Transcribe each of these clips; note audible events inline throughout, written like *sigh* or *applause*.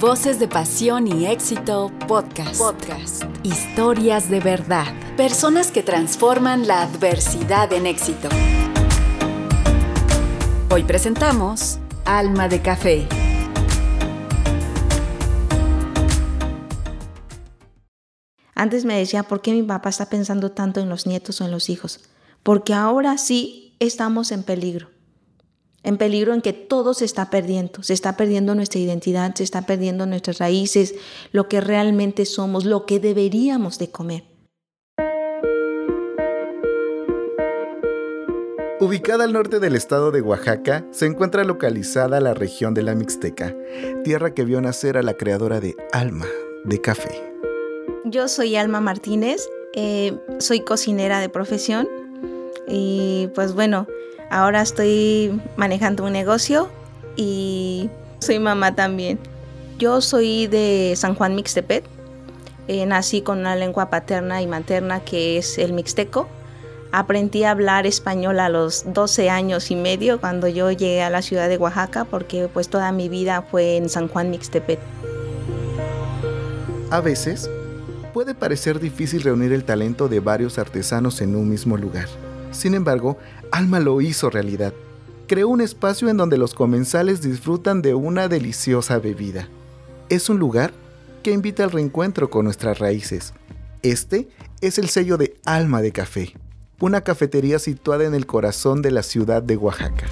Voces de pasión y éxito podcast. Podcast. Historias de verdad. Personas que transforman la adversidad en éxito. Hoy presentamos Alma de Café. Antes me decía, ¿por qué mi papá está pensando tanto en los nietos o en los hijos? Porque ahora sí estamos en peligro en peligro en que todo se está perdiendo, se está perdiendo nuestra identidad, se está perdiendo nuestras raíces, lo que realmente somos, lo que deberíamos de comer. Ubicada al norte del estado de Oaxaca, se encuentra localizada la región de la Mixteca, tierra que vio nacer a la creadora de Alma de Café. Yo soy Alma Martínez, eh, soy cocinera de profesión y pues bueno, Ahora estoy manejando un negocio y soy mamá también. Yo soy de San Juan Mixtepet. Eh, nací con una lengua paterna y materna que es el mixteco. Aprendí a hablar español a los 12 años y medio cuando yo llegué a la ciudad de Oaxaca porque pues toda mi vida fue en San Juan Mixtepet. A veces puede parecer difícil reunir el talento de varios artesanos en un mismo lugar. Sin embargo, Alma lo hizo realidad. Creó un espacio en donde los comensales disfrutan de una deliciosa bebida. Es un lugar que invita al reencuentro con nuestras raíces. Este es el sello de Alma de Café, una cafetería situada en el corazón de la ciudad de Oaxaca.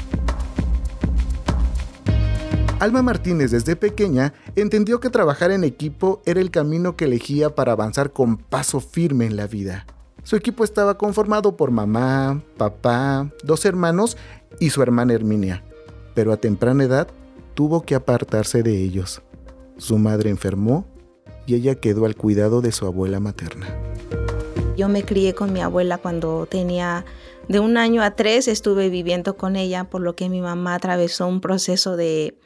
Alma Martínez desde pequeña entendió que trabajar en equipo era el camino que elegía para avanzar con paso firme en la vida. Su equipo estaba conformado por mamá, papá, dos hermanos y su hermana Herminia, pero a temprana edad tuvo que apartarse de ellos. Su madre enfermó y ella quedó al cuidado de su abuela materna. Yo me crié con mi abuela cuando tenía de un año a tres, estuve viviendo con ella, por lo que mi mamá atravesó un proceso de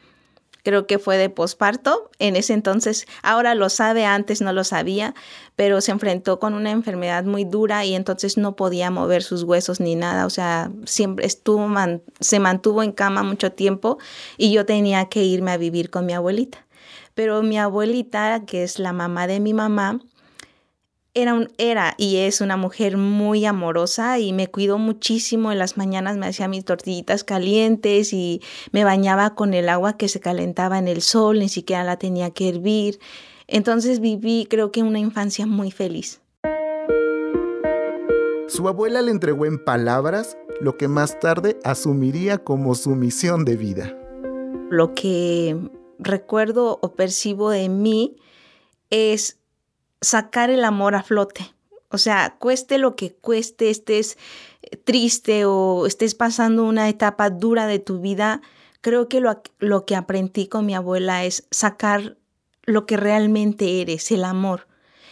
creo que fue de posparto. En ese entonces, ahora lo sabe, antes no lo sabía, pero se enfrentó con una enfermedad muy dura y entonces no podía mover sus huesos ni nada. O sea, siempre estuvo, se mantuvo en cama mucho tiempo y yo tenía que irme a vivir con mi abuelita. Pero mi abuelita, que es la mamá de mi mamá, era, un, era y es una mujer muy amorosa y me cuidó muchísimo. En las mañanas me hacía mis tortillitas calientes y me bañaba con el agua que se calentaba en el sol, ni siquiera la tenía que hervir. Entonces viví creo que una infancia muy feliz. Su abuela le entregó en palabras lo que más tarde asumiría como su misión de vida. Lo que recuerdo o percibo de mí es sacar el amor a flote. O sea, cueste lo que cueste, estés eh, triste o estés pasando una etapa dura de tu vida, creo que lo, lo que aprendí con mi abuela es sacar lo que realmente eres, el amor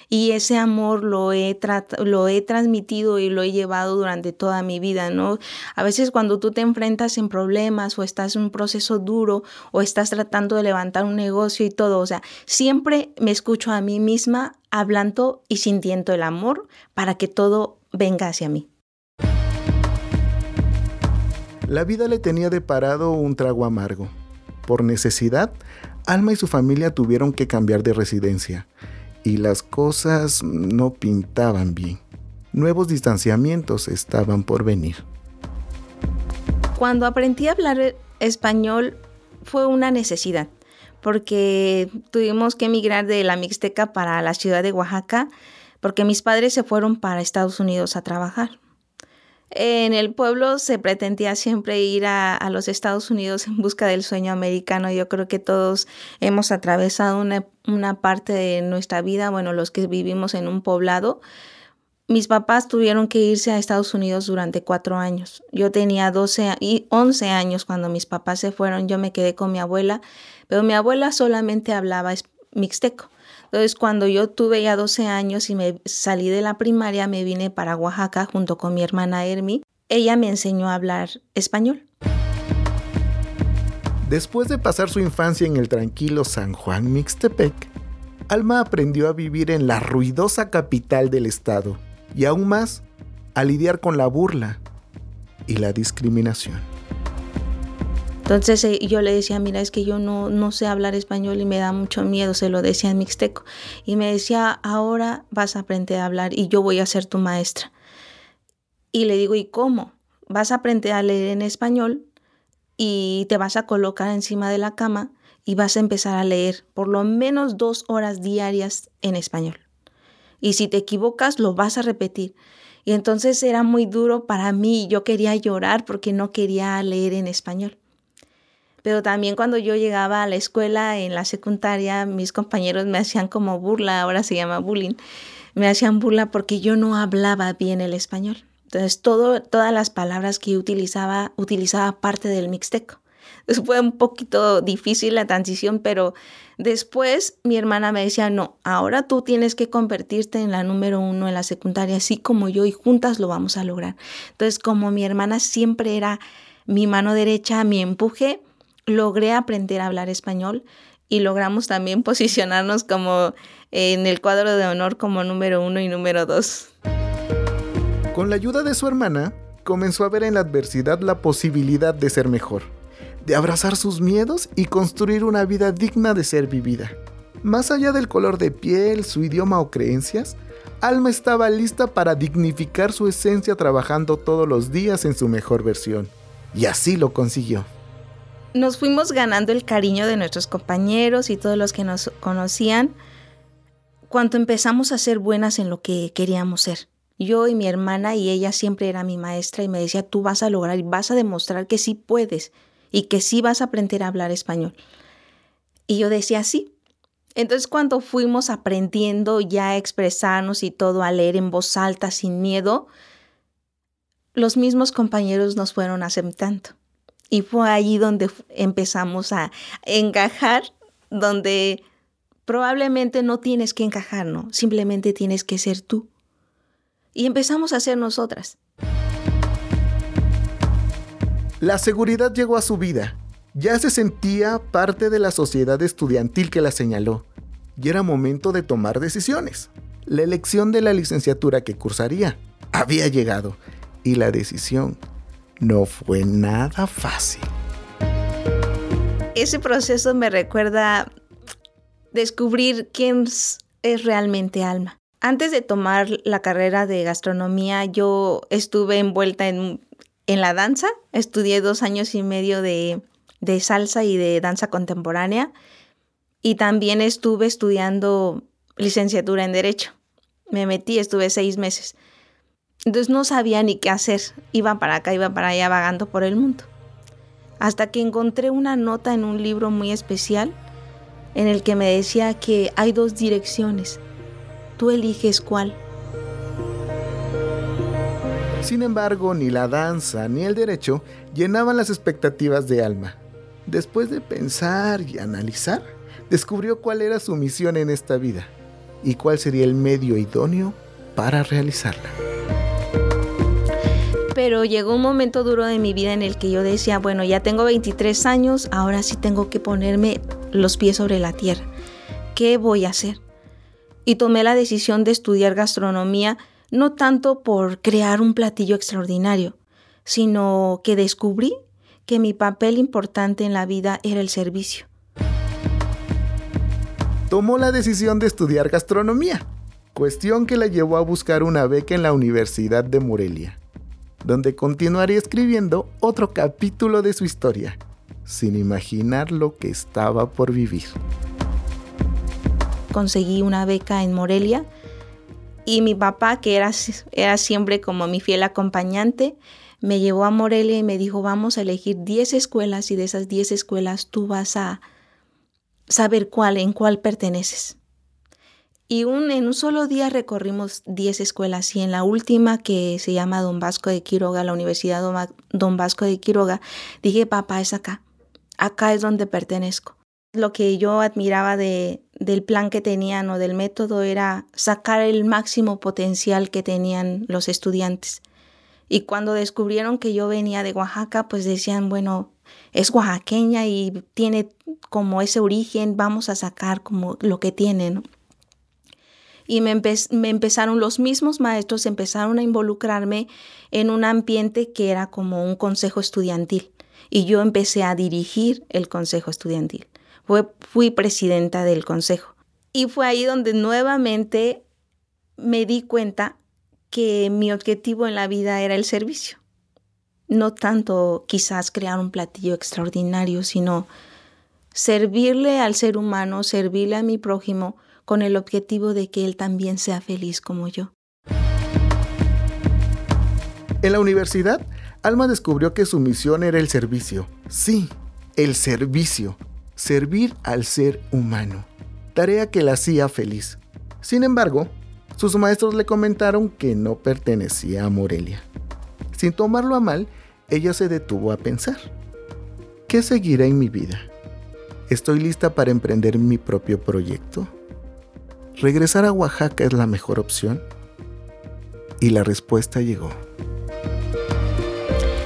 y ese amor lo he, lo he transmitido y lo he llevado durante toda mi vida, ¿no? A veces cuando tú te enfrentas en problemas o estás en un proceso duro o estás tratando de levantar un negocio y todo, o sea, siempre me escucho a mí misma hablando y sintiendo el amor para que todo venga hacia mí. La vida le tenía deparado un trago amargo. Por necesidad, Alma y su familia tuvieron que cambiar de residencia y las cosas no pintaban bien. Nuevos distanciamientos estaban por venir. Cuando aprendí a hablar español fue una necesidad, porque tuvimos que emigrar de la Mixteca para la ciudad de Oaxaca, porque mis padres se fueron para Estados Unidos a trabajar. En el pueblo se pretendía siempre ir a, los Estados Unidos en busca del sueño americano. Yo creo que todos hemos atravesado una, parte de nuestra vida, bueno, los que vivimos en un poblado. Mis papás tuvieron que irse a Estados Unidos durante cuatro años. Yo tenía 12 y 11 años cuando mis papás se fueron. Yo me quedé con mi abuela, pero mi abuela solamente hablaba mixteco. Entonces, cuando yo tuve ya 12 años y me salí de la primaria, me vine para Oaxaca junto con mi hermana Hermi. Ella me enseñó a hablar español. Después de pasar su infancia en el tranquilo San Juan Mixtepec, Alma aprendió a vivir en la ruidosa capital del estado y aún más a lidiar con la burla y la discriminación. Entonces eh, yo le decía, mira, es que yo no, no sé hablar español y me da mucho miedo, se lo decía en mixteco. Y me decía, ahora vas a aprender a hablar y yo voy a ser tu maestra. Y le digo, ¿y cómo? Vas a aprender a leer en español y te vas a colocar encima de la cama y vas a empezar a leer por lo menos dos horas diarias en español. Y si te equivocas, lo vas a repetir. Y entonces era muy duro para mí, yo quería llorar porque no quería leer en español. Pero también cuando yo llegaba a la escuela, en la secundaria, mis compañeros me hacían como burla, ahora se llama bullying, me hacían burla porque yo no hablaba bien el español. Entonces, todo, todas las palabras que utilizaba, utilizaba parte del mixteco. Entonces *laughs* fue un poquito difícil la transición, pero después mi hermana me decía, no, ahora tú tienes que convertirte en la número uno en la secundaria, así como yo, y juntas lo vamos a lograr. Entonces, como mi hermana siempre era mi mano derecha, mi empuje, logré aprender a hablar español y logramos también *laughs* posicionarnos como en el cuadro de honor como número uno y número dos. Con la ayuda de su hermana, comenzó a ver en la adversidad la posibilidad de ser mejor, de abrazar sus miedos y construir una vida digna de ser vivida. Más allá del color de piel, su idioma o creencias, Alma estaba lista para dignificar su esencia trabajando todos los días en su mejor versión. Y así lo consiguió nos fuimos ganando el cariño de nuestros compañeros y todos los que nos conocían cuando empezamos a ser buenas en lo que queríamos ser. Yo y mi hermana y ella siempre era mi maestra y me decía, tú vas a lograr y vas a demostrar que sí puedes y que sí vas a aprender a hablar español. Y yo decía, sí. Entonces cuando fuimos aprendiendo ya a expresarnos y todo, a leer en voz alta sin miedo, los mismos compañeros nos fueron aceptando. Y fue allí donde empezamos a encajar, donde probablemente no tienes que encajar, ¿no? Simplemente tienes que ser tú. Y empezamos a ser nosotras. La seguridad llegó a su vida. Ya se sentía parte de la sociedad estudiantil que la señaló. Y era momento de tomar decisiones. La elección de la licenciatura que cursaría había llegado. Y la decisión no fue nada fácil. Ese proceso me recuerda descubrir quién es realmente Alma. Antes de tomar la carrera de gastronomía, yo estuve envuelta en, la danza. Estudié dos años y medio de, de salsa y de danza contemporánea. Y también estuve estudiando licenciatura en Derecho. Me metí, estuve seis meses. Entonces no sabía ni qué hacer. Iba para acá, iba para allá vagando por el mundo. Hasta que encontré una nota en un libro muy especial en el que me decía que hay dos direcciones. Tú eliges cuál. Sin embargo, ni la danza ni el derecho llenaban las expectativas de Alma. Después de pensar y analizar, descubrió cuál era su misión en esta vida y cuál sería el medio idóneo para realizarla pero llegó un momento duro de mi vida en el que yo decía, bueno, ya tengo 23 años, ahora sí tengo que ponerme los pies sobre la tierra. ¿Qué voy a hacer? Y tomé la decisión de estudiar gastronomía, no tanto por crear un platillo extraordinario, sino que descubrí que mi papel importante en la vida era el servicio. Tomó la decisión de estudiar gastronomía, cuestión que la llevó a buscar una beca en la Universidad de Morelia donde continuaría escribiendo otro capítulo de su historia, sin imaginar lo que estaba por vivir. Conseguí una beca en Morelia y mi papá, que era, era siempre como mi fiel acompañante, me llevó a Morelia y me dijo, vamos a elegir 10 escuelas y de esas 10 escuelas tú vas a saber cuál, en cuál perteneces. Y un, en un solo día recorrimos 10 escuelas y en la última que se llama Don Vasco de Quiroga, la Universidad Don Vasco de Quiroga, dije, papá, es acá, acá es donde pertenezco. Lo que yo admiraba de, del plan que tenían o del método era sacar el máximo potencial que tenían los estudiantes. Y cuando descubrieron que yo venía de Oaxaca, pues decían, bueno, es oaxaqueña y tiene como ese origen, vamos a sacar como lo que tiene, ¿no? Y me, empezaron los mismos maestros, empezaron a involucrarme en un ambiente que era como un consejo estudiantil. y yo empecé a dirigir el consejo estudiantil. Fui presidenta del consejo. Y fue ahí donde nuevamente me di cuenta que mi objetivo en la vida era el servicio. No tanto quizás crear un platillo extraordinario, sino servirle al ser humano, servirle a mi prójimo con el objetivo de que él también sea feliz como yo. En la universidad, Alma descubrió que su misión era el servicio. Sí, el servicio. Servir al ser humano. Tarea que la hacía feliz. Sin embargo, sus maestros le comentaron que no pertenecía a Morelia. Sin tomarlo a mal, ella se detuvo a pensar. ¿Qué seguirá en mi vida? ¿Estoy lista para emprender mi propio proyecto? ¿Regresar a Oaxaca es la mejor opción? Y la respuesta llegó.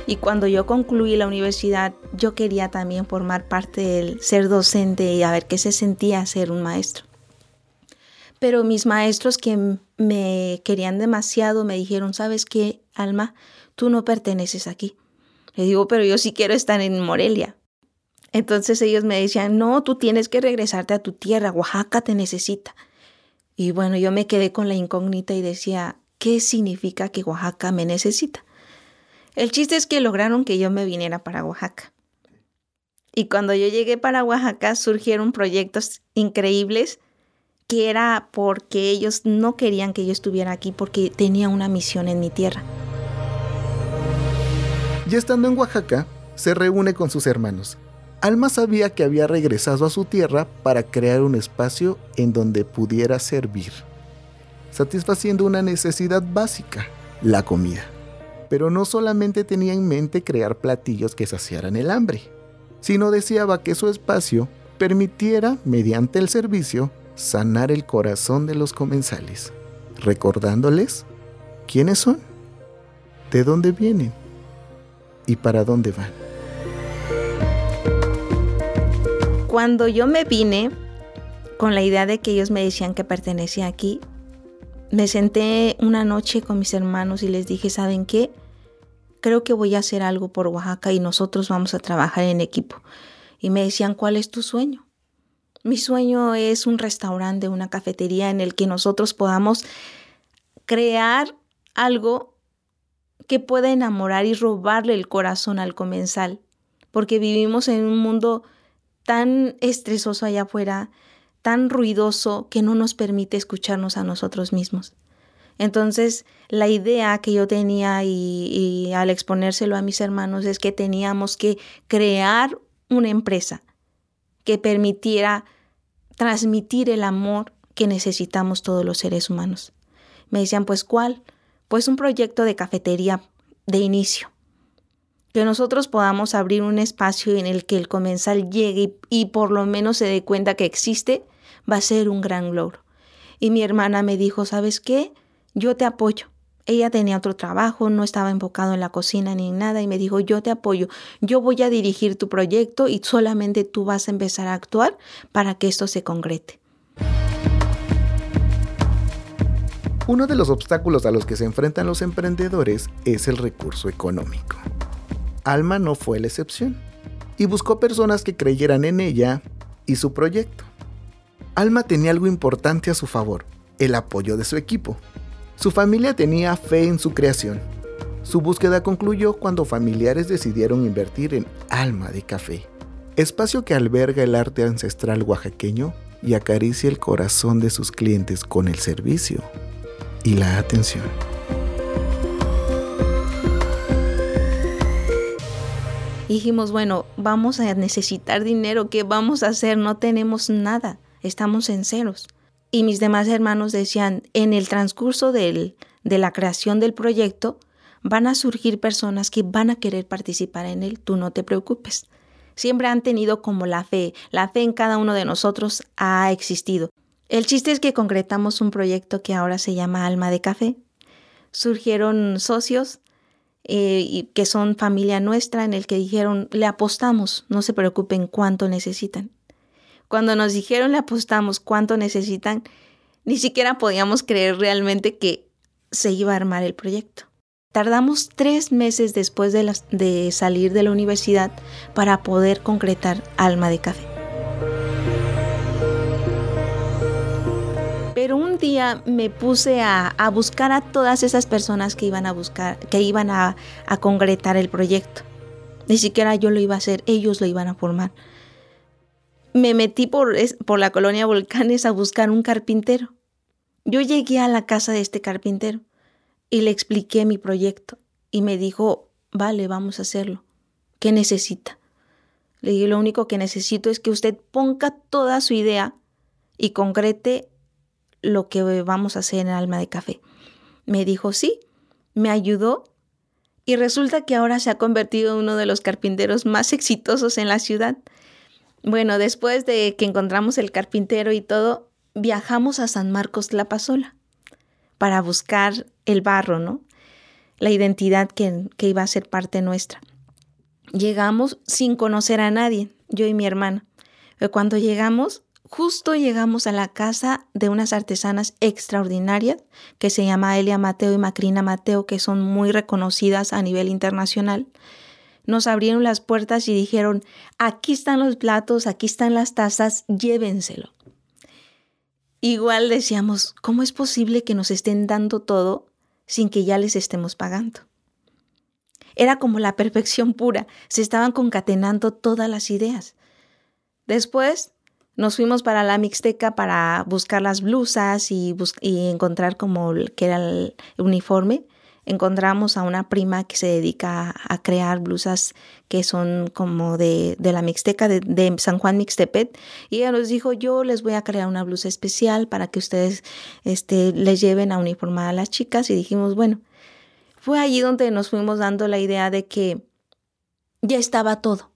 Y cuando yo concluí la universidad, yo quería también formar parte del ser docente y a ver qué se sentía ser un maestro. Pero mis maestros que me querían demasiado me dijeron, ¿sabes qué, Alma? Tú no perteneces aquí. Le digo, pero yo sí quiero estar en Morelia. Entonces ellos me decían, no, tú tienes que regresarte a tu tierra, Oaxaca te necesita. Y bueno, yo me quedé con la incógnita y decía, ¿qué significa que Oaxaca me necesita? El chiste es que lograron que yo me viniera para Oaxaca. Y cuando yo llegué para Oaxaca surgieron proyectos increíbles que era porque ellos no querían que yo estuviera aquí porque tenía una misión en mi tierra. Ya estando en Oaxaca, se reúne con sus hermanos. Alma sabía que había regresado a su tierra para crear un espacio en donde pudiera servir, satisfaciendo una necesidad básica, la comida pero no solamente tenía en mente crear platillos que saciaran el hambre, sino deseaba que su espacio permitiera, mediante el servicio, sanar el corazón de los comensales, recordándoles quiénes son, de dónde vienen y para dónde van. Cuando yo me vine con la idea de que ellos me decían que pertenecía aquí, me senté una noche con mis hermanos y les dije, ¿saben qué? creo que voy a hacer algo por Oaxaca y nosotros vamos a trabajar en equipo. Y me decían, ¿cuál es tu sueño? Mi sueño es un restaurante, una cafetería en el que nosotros podamos crear algo que pueda enamorar y robarle el corazón al comensal, porque vivimos en un mundo tan estresoso allá afuera, tan ruidoso, que no nos permite escucharnos a nosotros mismos. Entonces, la idea que yo tenía y, al exponérselo a mis hermanos es que teníamos que crear una empresa que permitiera transmitir el amor que necesitamos todos los seres humanos. Me decían, pues ¿cuál? Pues un proyecto de cafetería de inicio. Que nosotros podamos abrir un espacio en el que el comensal llegue y, por lo menos se dé cuenta que existe, va a ser un gran logro. Y mi hermana me dijo, ¿sabes qué? yo te apoyo. Ella tenía otro trabajo, no estaba enfocado en la cocina ni en nada y me dijo, yo te apoyo, yo voy a dirigir tu proyecto y solamente tú vas a empezar a actuar para que esto se concrete. Uno de los obstáculos a los que se enfrentan los emprendedores es el recurso económico. Alma no fue la excepción y buscó personas que creyeran en ella y su proyecto. Alma tenía algo importante a su favor, el apoyo de su equipo. Su familia tenía fe en su creación. Su búsqueda concluyó cuando familiares decidieron invertir en Alma de Café, espacio que alberga el arte ancestral oaxaqueño y acaricia el corazón de sus clientes con el servicio y la atención. Dijimos, bueno, vamos a necesitar dinero, ¿qué vamos a hacer? No tenemos nada, estamos en ceros. Y mis demás hermanos decían, en el transcurso de la creación del proyecto, van a surgir personas que van a querer participar en él, tú no te preocupes. Siempre han tenido como la fe, la fe en cada uno de nosotros ha existido. El chiste es que concretamos un proyecto que ahora se llama Alma de Café. Surgieron socios eh, que son familia nuestra en el que dijeron, le apostamos, no se preocupen cuánto necesitan. Cuando nos dijeron, le apostamos cuánto necesitan, ni siquiera podíamos creer realmente que se iba a armar el proyecto. Tardamos tres meses después de, de salir de la universidad para poder concretar Alma de Café. Me puse a, buscar a todas esas personas que iban a buscar, que iban a, concretar el proyecto. Ni siquiera yo lo iba a hacer, ellos lo iban a formar. Me metí por, por la colonia Volcanes a buscar un carpintero. Yo llegué a la casa de este carpintero y le expliqué mi proyecto y me dijo, vale, vamos a hacerlo. ¿Qué necesita? Le dije, lo único que necesito es que usted ponga toda su idea y concrete lo que vamos a hacer en Alma de Café. Me dijo sí, me ayudó y resulta que ahora se ha convertido en uno de los carpinteros más exitosos en la ciudad. Bueno, después de que encontramos el carpintero y todo, viajamos a San Marcos La Pasola para buscar el barro, ¿no? La identidad que, que iba a ser parte nuestra. Llegamos sin conocer a nadie, yo y mi hermana. Pero cuando llegamos, justo llegamos a la casa de unas artesanas extraordinarias que se llama Elia Mateo y Macrina Mateo, que son muy reconocidas a nivel internacional. Nos abrieron las puertas y dijeron, aquí están los platos, aquí están las tazas, llévenselo. Igual decíamos, ¿cómo es posible que nos estén dando todo sin que ya les estemos pagando? Era como la *laughs* perfección pura, se estaban concatenando todas las ideas. Después nos fuimos para la Mixteca para buscar las blusas y, encontrar como que era el uniforme. Encontramos a una prima que se dedica a crear blusas que son como de, la Mixteca, de, San Juan Mixtepet. Y ella nos dijo, yo les voy a crear una blusa especial para que ustedes este, les lleven a uniformar a las chicas. Y dijimos, bueno, fue allí donde nos fuimos dando la idea de que ya estaba todo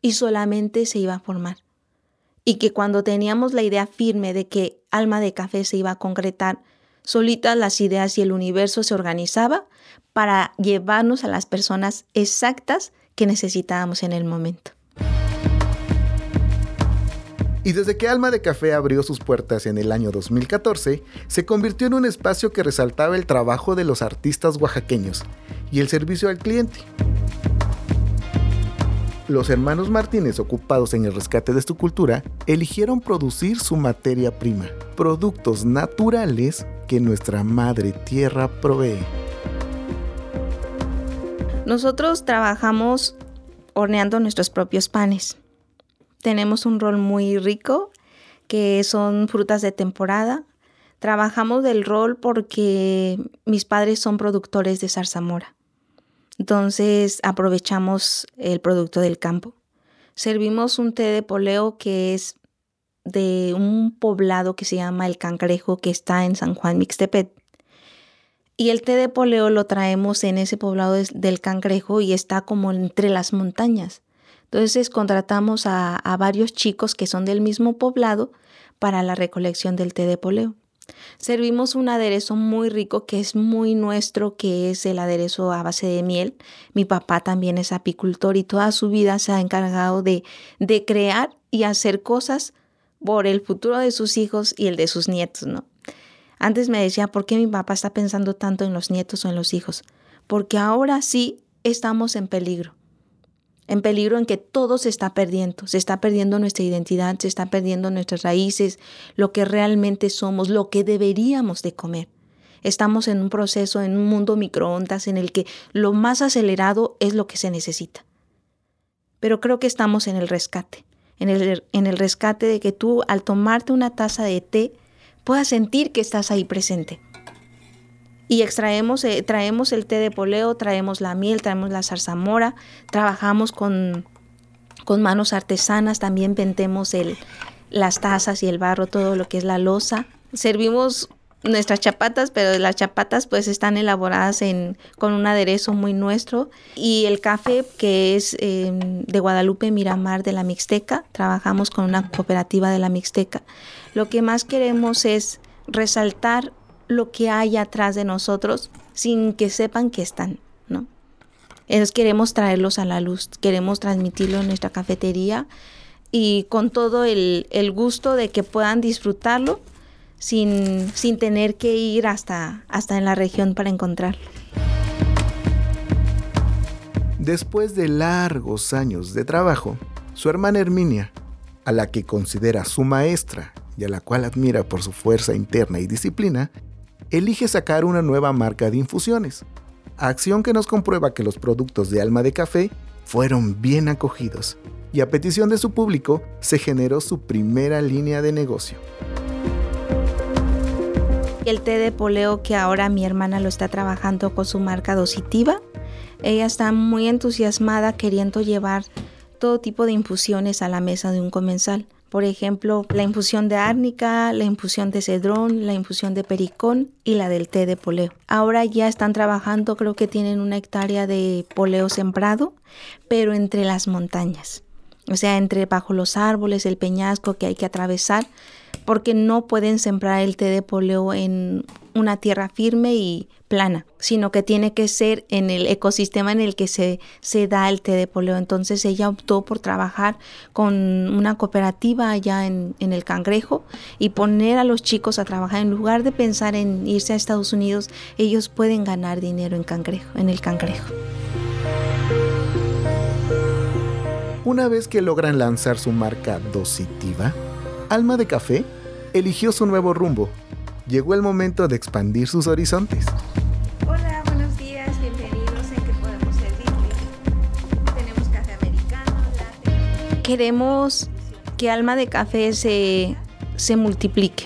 y solamente se iba a formar y que cuando teníamos la idea firme de que Alma de Café se iba a concretar, solitas las ideas y el universo se organizaba para llevarnos a las personas exactas que necesitábamos en el momento. Y desde que Alma de Café abrió sus puertas en el año 2014, se convirtió en un espacio que resaltaba el trabajo de los artistas oaxaqueños y el servicio al cliente. Los hermanos Martínez, ocupados en el rescate de su cultura, eligieron producir su materia prima, productos naturales que nuestra madre tierra provee. Nosotros trabajamos horneando nuestros propios panes. Tenemos un rol muy rico que son frutas de temporada. Trabajamos del rol porque mis padres son productores de zarzamora. Entonces aprovechamos el producto del campo. Servimos un té de poleo que es de un poblado que se llama El Cangrejo, que está en San Juan Mixtepet. Y el té de poleo lo traemos en ese poblado del Cangrejo y está como entre las montañas. Entonces contratamos a, a varios chicos que son del mismo poblado para la recolección del té de poleo. Servimos un aderezo muy rico que es muy nuestro, que es el aderezo a base de miel. Mi papá también es apicultor y toda su vida se ha encargado de, de crear y hacer cosas por el futuro de sus hijos y el de sus nietos, ¿no? Antes me decía, ¿por qué mi papá está pensando tanto en los nietos o en los hijos? Porque ahora sí estamos en peligro en peligro en que todo se está perdiendo, se está perdiendo nuestra identidad, se está perdiendo nuestras raíces, lo que realmente somos, lo que deberíamos de comer. Estamos en un proceso, en un mundo microondas en el que lo más acelerado es lo que se necesita. Pero creo que estamos en el rescate, en el, en el rescate de que tú al tomarte una taza de té puedas sentir que estás ahí presente y extraemos, eh, traemos el té de poleo, traemos la miel, traemos la zarzamora, trabajamos con, con manos artesanas, también pentemos el, las tazas y el barro, todo lo que es la losa. Servimos nuestras chapatas, pero las chapatas pues están elaboradas en, con un aderezo muy nuestro y el café que es em, de Guadalupe Miramar de la Mixteca, trabajamos con una cooperativa de la Mixteca. Lo que más queremos es resaltar lo que hay atrás de nosotros sin que sepan que están, ¿no? Entonces queremos traerlos a la luz, queremos transmitirlo en nuestra cafetería y con todo el, gusto de que puedan disfrutarlo sin, sin tener que ir hasta, hasta en la región para encontrarlo. Después de largos años de trabajo, su hermana Herminia, a la que considera su maestra y a la cual admira por su fuerza interna y disciplina, elige sacar una nueva marca de infusiones, acción que nos comprueba que los productos de Alma de Café fueron bien acogidos y a petición de su público se generó su primera línea de negocio. El té de poleo que ahora mi hermana lo está trabajando con su marca Dositiva, ella está muy entusiasmada queriendo llevar todo tipo de infusiones a la mesa de un comensal. Por ejemplo, la infusión de árnica, la infusión de cedrón, la infusión de pericón y la del té de poleo. Ahora ya están trabajando, creo que tienen una hectárea de poleo sembrado, pero entre las montañas. O sea, entre bajo los árboles, el peñasco que hay que atravesar, porque no pueden sembrar el té de poleo en una tierra firme y plana, sino que tiene que ser en el ecosistema en el que se, se da el té de poleo. Entonces ella optó por trabajar con una cooperativa allá en, en el cangrejo y poner a los chicos a trabajar. En lugar de pensar en irse a Estados Unidos, ellos pueden ganar dinero en cangrejo, en el cangrejo. Una vez que logran lanzar su marca Dositiva, Alma de Café eligió su nuevo rumbo. Llegó el momento de expandir sus horizontes. queremos que Alma de Café se, se multiplique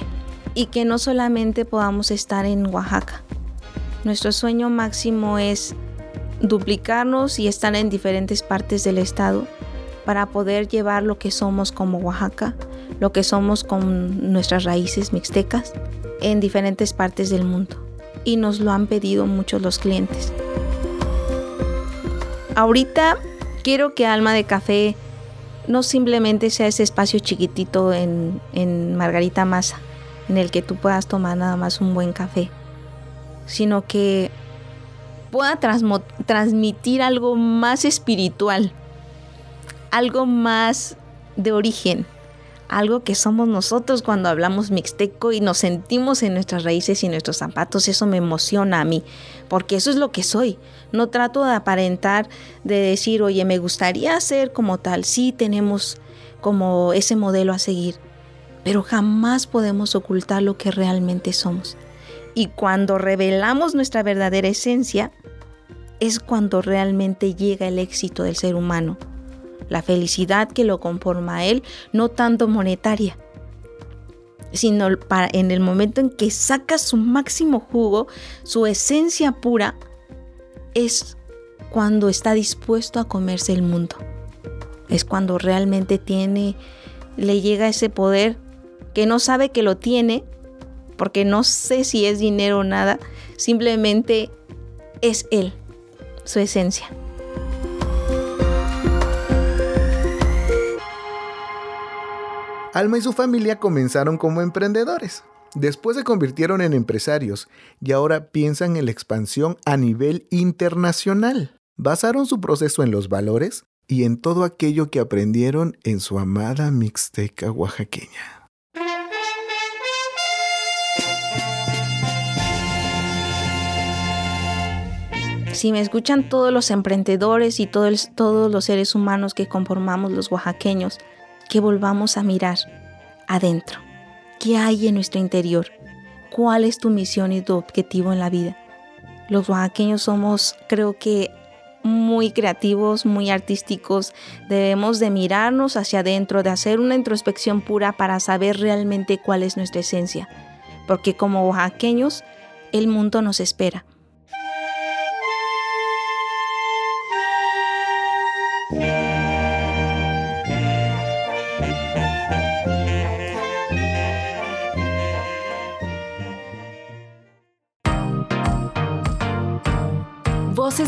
y que no solamente podamos estar en Oaxaca. Nuestro sueño máximo es duplicarnos y estar en diferentes partes del estado para poder llevar lo que somos como Oaxaca, lo que somos con nuestras raíces mixtecas en diferentes partes del mundo. Y nos lo han pedido muchos los clientes. Ahorita quiero que Alma de Café no simplemente sea ese espacio chiquitito en, Margarita Masa, en el que tú puedas tomar nada más un buen café, sino que pueda transmitir algo más espiritual, algo más de origen, algo que somos nosotros cuando hablamos mixteco y nos sentimos en nuestras raíces y nuestros zapatos, eso me emociona a mí, porque eso es lo que soy. No trato de aparentar, de decir, oye, me gustaría ser como tal, sí tenemos como ese modelo a seguir, pero jamás podemos ocultar lo que realmente somos. Y cuando revelamos nuestra verdadera esencia, es cuando realmente llega el éxito del ser humano la felicidad que lo conforma a él, no tanto monetaria, sino para, en el momento en que saca su máximo jugo, su esencia pura, es cuando está dispuesto a comerse el mundo. Es cuando realmente tiene, le llega ese poder que no sabe que lo tiene, porque no sé si es dinero o nada, simplemente es él, su esencia. Alma y su familia comenzaron como emprendedores. Después se convirtieron en empresarios y ahora piensan en la expansión a nivel internacional. Basaron su proceso en los valores y en todo aquello que aprendieron en su amada Mixteca oaxaqueña. Si me escuchan todos los emprendedores y todos, todos los seres humanos que conformamos los oaxaqueños, que volvamos a mirar adentro. ¿Qué hay en nuestro interior? ¿Cuál es tu misión y tu objetivo en la vida? Los oaxaqueños somos, creo que, muy creativos, muy artísticos. Debemos de mirarnos hacia adentro, de hacer una introspección pura para saber realmente cuál es nuestra esencia. Porque como oaxaqueños, el mundo nos espera.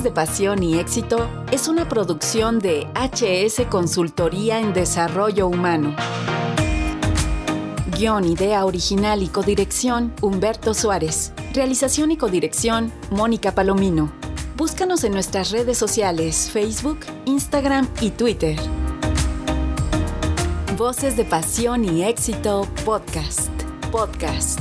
De Pasión y Éxito es una producción de HS Consultoría en Desarrollo Humano. Guión, idea original y codirección, Humberto Suárez. Realización y codirección, Mónica Palomino. Búscanos en nuestras redes sociales, Facebook, Instagram y Twitter. Voces de Pasión y Éxito Podcast. Podcast.